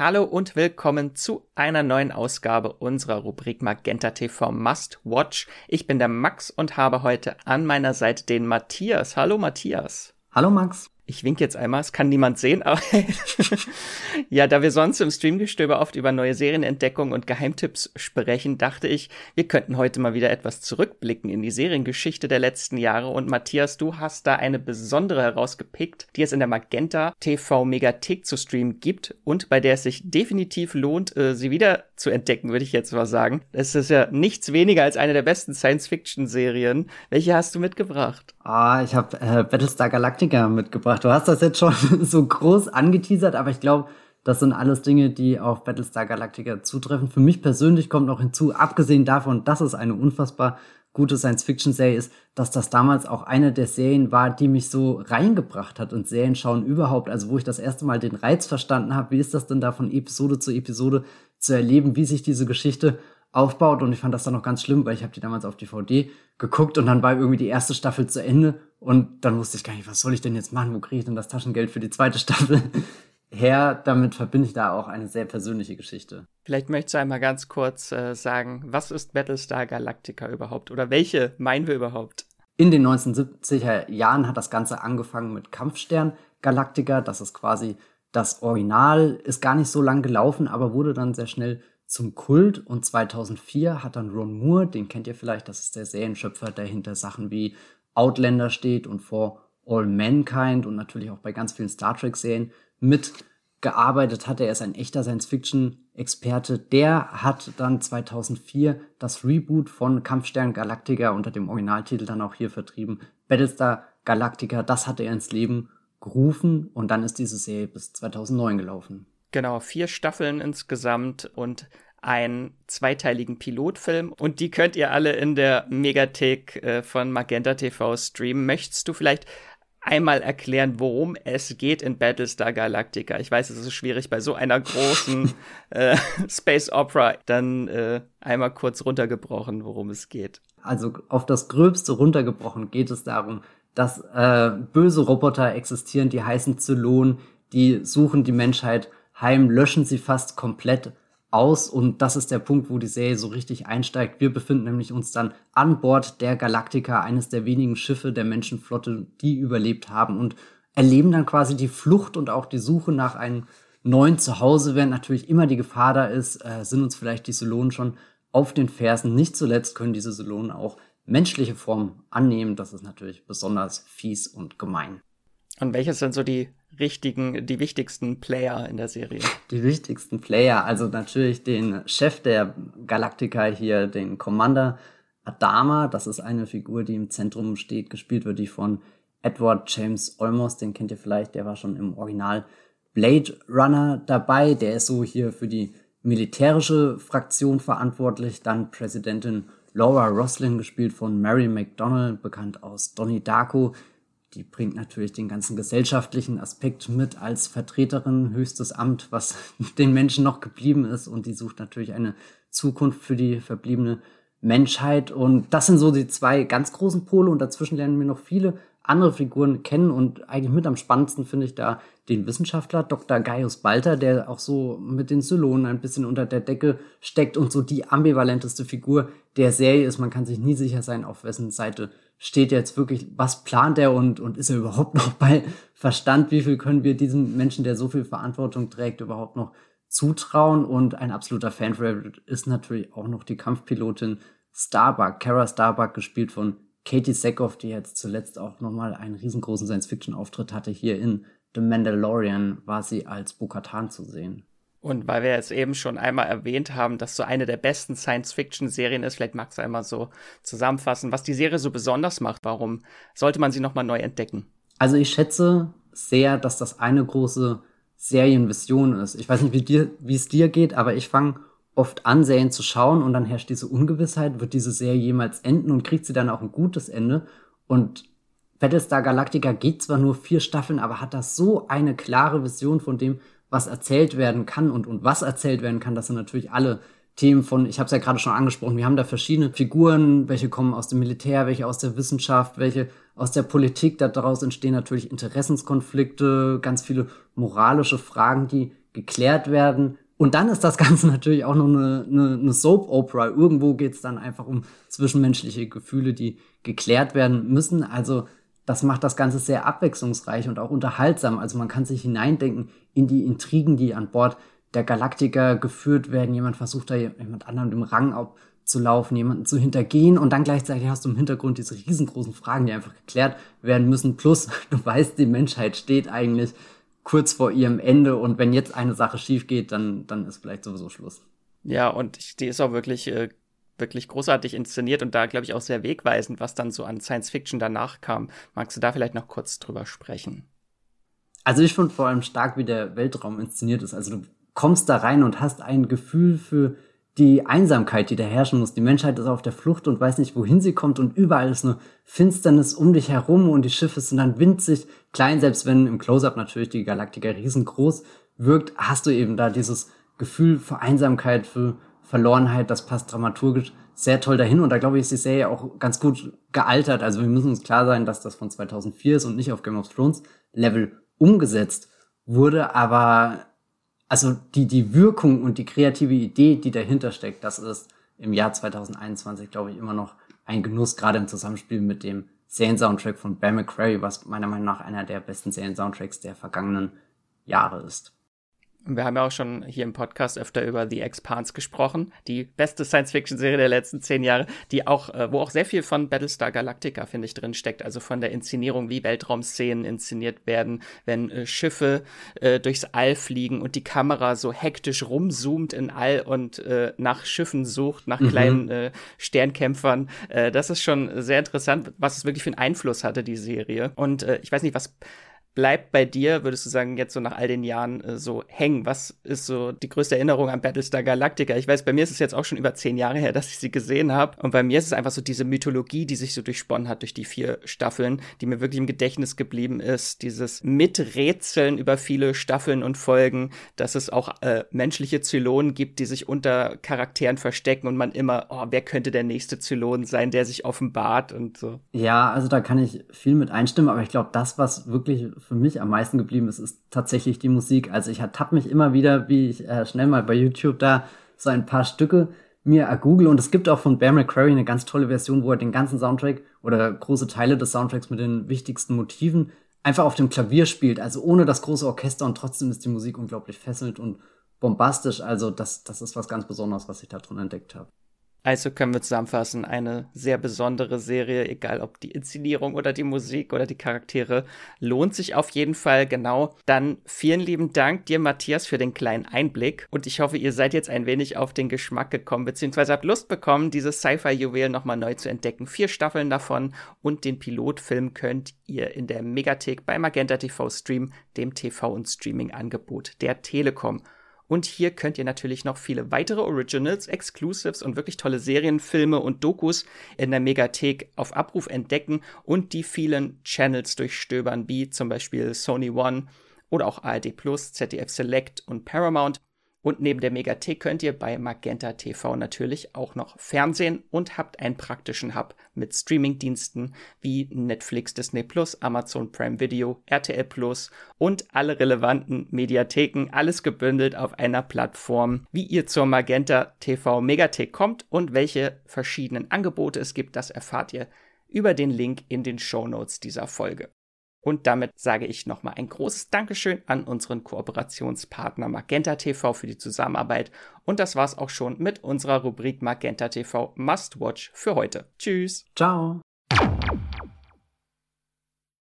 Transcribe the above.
Hallo und willkommen zu einer neuen Ausgabe unserer Rubrik Magenta TV Must Watch. Ich bin der Max und habe heute an meiner Seite den Matthias. Hallo Matthias. Hallo Max. Ich wink jetzt einmal, es kann niemand sehen, aber ja, da wir sonst im Streamgestöber oft über neue Serienentdeckungen und Geheimtipps sprechen, dachte ich, wir könnten heute mal wieder etwas zurückblicken in die Seriengeschichte der letzten Jahre. Und Matthias, du hast da eine besondere herausgepickt, die es in der Magenta TV Megathek zu streamen gibt und bei der es sich definitiv lohnt, äh, sie wieder zu entdecken, würde ich jetzt mal sagen. Es ist ja nichts weniger als eine der besten Science-Fiction-Serien. Welche hast du mitgebracht? Ah, ich habe äh, Battlestar Galactica mitgebracht. Du hast das jetzt schon so groß angeteasert, aber ich glaube, das sind alles Dinge, die auf Battlestar Galactica zutreffen. Für mich persönlich kommt noch hinzu, abgesehen davon, dass es eine unfassbar gute Science-Fiction-Serie ist, dass das damals auch eine der Serien war, die mich so reingebracht hat und Serien schauen überhaupt. Also wo ich das erste Mal den Reiz verstanden habe, wie ist das denn da von Episode zu Episode zu erleben, wie sich diese Geschichte aufbaut. Und ich fand das dann noch ganz schlimm, weil ich habe die damals auf DVD geguckt und dann war irgendwie die erste Staffel zu Ende und dann wusste ich gar nicht, was soll ich denn jetzt machen? Wo kriege ich denn das Taschengeld für die zweite Staffel her? Damit verbinde ich da auch eine sehr persönliche Geschichte. Vielleicht möchtest du einmal ganz kurz äh, sagen, was ist Battlestar Galactica überhaupt oder welche meinen wir überhaupt? In den 1970er Jahren hat das Ganze angefangen mit Kampfstern Galactica. Das ist quasi das Original, ist gar nicht so lang gelaufen, aber wurde dann sehr schnell zum Kult und 2004 hat dann Ron Moore, den kennt ihr vielleicht, das ist der Serienschöpfer, der hinter Sachen wie Outlander steht und For All Mankind und natürlich auch bei ganz vielen Star Trek Serien mitgearbeitet hat. Er ist ein echter Science-Fiction-Experte. Der hat dann 2004 das Reboot von Kampfstern Galactica unter dem Originaltitel dann auch hier vertrieben. Battlestar Galactica, das hat er ins Leben gerufen und dann ist diese Serie bis 2009 gelaufen. Genau, vier Staffeln insgesamt und einen zweiteiligen Pilotfilm und die könnt ihr alle in der Megathek äh, von Magenta TV streamen. Möchtest du vielleicht einmal erklären, worum es geht in Battlestar Galactica? Ich weiß, es ist schwierig bei so einer großen äh, Space Opera, dann äh, einmal kurz runtergebrochen, worum es geht. Also auf das Gröbste runtergebrochen geht es darum, dass äh, böse Roboter existieren, die heißen Zylon, die suchen die Menschheit heim, löschen sie fast komplett aus und das ist der Punkt, wo die Serie so richtig einsteigt. Wir befinden nämlich uns dann an Bord der Galactica, eines der wenigen Schiffe der Menschenflotte, die überlebt haben und erleben dann quasi die Flucht und auch die Suche nach einem neuen Zuhause, während natürlich immer die Gefahr da ist, äh, sind uns vielleicht die Solonen schon auf den Fersen. Nicht zuletzt können diese Solonen auch menschliche Formen annehmen. Das ist natürlich besonders fies und gemein. Und welches sind so die richtigen, die wichtigsten Player in der Serie? Die wichtigsten Player, also natürlich den Chef der Galactica hier, den Commander Adama. Das ist eine Figur, die im Zentrum steht, gespielt wird die von Edward James Olmos, den kennt ihr vielleicht, der war schon im Original Blade Runner dabei. Der ist so hier für die militärische Fraktion verantwortlich. Dann Präsidentin Laura Roslin, gespielt von Mary McDonnell, bekannt aus Donnie Darko, die bringt natürlich den ganzen gesellschaftlichen Aspekt mit als Vertreterin, höchstes Amt, was den Menschen noch geblieben ist. Und die sucht natürlich eine Zukunft für die verbliebene Menschheit. Und das sind so die zwei ganz großen Pole. Und dazwischen lernen wir noch viele andere Figuren kennen. Und eigentlich mit am spannendsten finde ich da den Wissenschaftler Dr. Gaius Balter, der auch so mit den Zylonen ein bisschen unter der Decke steckt und so die ambivalenteste Figur der Serie ist. Man kann sich nie sicher sein, auf wessen Seite steht jetzt wirklich, was plant er und, und ist er überhaupt noch bei Verstand? Wie viel können wir diesem Menschen, der so viel Verantwortung trägt, überhaupt noch zutrauen? Und ein absoluter Fan-Favorite ist natürlich auch noch die Kampfpilotin Starbuck, Kara Starbuck, gespielt von Katie Sackhoff, die jetzt zuletzt auch nochmal einen riesengroßen Science-Fiction-Auftritt hatte. Hier in The Mandalorian war sie als Bo-Katan zu sehen. Und weil wir jetzt eben schon einmal erwähnt haben, dass so eine der besten Science-Fiction-Serien ist, vielleicht magst du einmal so zusammenfassen, was die Serie so besonders macht. Warum sollte man sie nochmal neu entdecken? Also ich schätze sehr, dass das eine große Serienvision ist. Ich weiß nicht, wie, dir, wie es dir geht, aber ich fange oft an, Serien zu schauen und dann herrscht diese Ungewissheit, wird diese Serie jemals enden und kriegt sie dann auch ein gutes Ende? Und Battlestar Galactica geht zwar nur vier Staffeln, aber hat das so eine klare Vision von dem, was erzählt werden kann und, und was erzählt werden kann, das sind natürlich alle Themen von, ich habe es ja gerade schon angesprochen, wir haben da verschiedene Figuren, welche kommen aus dem Militär, welche aus der Wissenschaft, welche aus der Politik. Daraus entstehen natürlich Interessenskonflikte, ganz viele moralische Fragen, die geklärt werden. Und dann ist das Ganze natürlich auch noch eine, eine, eine Soap-Opera. Irgendwo geht es dann einfach um zwischenmenschliche Gefühle, die geklärt werden müssen. Also das macht das Ganze sehr abwechslungsreich und auch unterhaltsam. Also man kann sich hineindenken in die Intrigen, die an Bord der Galaktiker geführt werden. Jemand versucht da jemand anderem im Rang abzulaufen, jemanden zu hintergehen und dann gleichzeitig hast du im Hintergrund diese riesengroßen Fragen, die einfach geklärt werden müssen. Plus, du weißt, die Menschheit steht eigentlich kurz vor ihrem Ende und wenn jetzt eine Sache schief geht, dann, dann ist vielleicht sowieso Schluss. Ja, und die ist auch wirklich, äh, wirklich großartig inszeniert und da, glaube ich, auch sehr wegweisend, was dann so an Science Fiction danach kam. Magst du da vielleicht noch kurz drüber sprechen? Also ich finde vor allem stark, wie der Weltraum inszeniert ist. Also du kommst da rein und hast ein Gefühl für die Einsamkeit, die da herrschen muss. Die Menschheit ist auf der Flucht und weiß nicht, wohin sie kommt und überall ist nur Finsternis um dich herum und die Schiffe sind dann winzig klein, selbst wenn im Close-Up natürlich die Galaktika riesengroß wirkt, hast du eben da dieses Gefühl für Einsamkeit, für Verlorenheit, das passt dramaturgisch sehr toll dahin und da glaube ich, ist die Serie auch ganz gut gealtert. Also wir müssen uns klar sein, dass das von 2004 ist und nicht auf Game of Thrones Level umgesetzt wurde, aber also die, die Wirkung und die kreative Idee, die dahinter steckt, das ist im Jahr 2021, glaube ich, immer noch ein Genuss, gerade im Zusammenspiel mit dem Serien-Soundtrack von Bear McCreary, was meiner Meinung nach einer der besten Serien-Soundtracks der vergangenen Jahre ist. Wir haben ja auch schon hier im Podcast öfter über The Expanse gesprochen, die beste Science-Fiction-Serie der letzten zehn Jahre, die auch, äh, wo auch sehr viel von Battlestar Galactica, finde ich, drin steckt. Also von der Inszenierung, wie Weltraumszenen inszeniert werden, wenn äh, Schiffe äh, durchs All fliegen und die Kamera so hektisch rumzoomt in All und äh, nach Schiffen sucht, nach mhm. kleinen äh, Sternkämpfern. Das ist schon sehr interessant, was es wirklich für einen Einfluss hatte, die Serie. Und ich weiß nicht, was bleibt bei dir, würdest du sagen, jetzt so nach all den Jahren äh, so hängen? Was ist so die größte Erinnerung an Battlestar Galactica? Ich weiß, bei mir ist es jetzt auch schon über zehn Jahre her, dass ich sie gesehen habe. Und bei mir ist es einfach so diese Mythologie, die sich so durchsponnen hat durch die vier Staffeln, die mir wirklich im Gedächtnis geblieben ist. Dieses Miträtseln über viele Staffeln und Folgen, dass es auch äh, menschliche Zylonen gibt, die sich unter Charakteren verstecken und man immer, oh, wer könnte der nächste Zylon sein, der sich offenbart und so. Ja, also da kann ich viel mit einstimmen, aber ich glaube, das, was wirklich für mich am meisten geblieben ist, ist tatsächlich die Musik. Also ich ertappe mich immer wieder, wie ich äh, schnell mal bei YouTube da so ein paar Stücke mir ergoogle und es gibt auch von Bear McCreary eine ganz tolle Version, wo er den ganzen Soundtrack oder große Teile des Soundtracks mit den wichtigsten Motiven einfach auf dem Klavier spielt, also ohne das große Orchester und trotzdem ist die Musik unglaublich fesselnd und bombastisch. Also das, das ist was ganz Besonderes, was ich da drin entdeckt habe. Also können wir zusammenfassen, eine sehr besondere Serie, egal ob die Inszenierung oder die Musik oder die Charaktere, lohnt sich auf jeden Fall genau. Dann vielen lieben Dank dir, Matthias, für den kleinen Einblick und ich hoffe, ihr seid jetzt ein wenig auf den Geschmack gekommen, beziehungsweise habt Lust bekommen, dieses Sci-Fi-Juwel nochmal neu zu entdecken. Vier Staffeln davon und den Pilotfilm könnt ihr in der Megathek bei Magenta TV streamen, dem TV- und Streaming-Angebot der Telekom. Und hier könnt ihr natürlich noch viele weitere Originals, Exclusives und wirklich tolle Serien, Filme und Dokus in der Megathek auf Abruf entdecken und die vielen Channels durchstöbern, wie zum Beispiel Sony One oder auch ARD Plus, ZDF Select und Paramount. Und neben der Megathek könnt ihr bei Magenta TV natürlich auch noch Fernsehen und habt einen praktischen Hub mit Streamingdiensten wie Netflix, Disney Plus, Amazon Prime Video, RTL Plus und alle relevanten Mediatheken, alles gebündelt auf einer Plattform. Wie ihr zur Magenta TV Megathek kommt und welche verschiedenen Angebote es gibt, das erfahrt ihr über den Link in den Show Notes dieser Folge. Und damit sage ich nochmal ein großes Dankeschön an unseren Kooperationspartner Magenta TV für die Zusammenarbeit. Und das war's auch schon mit unserer Rubrik Magenta TV Must Watch für heute. Tschüss. Ciao.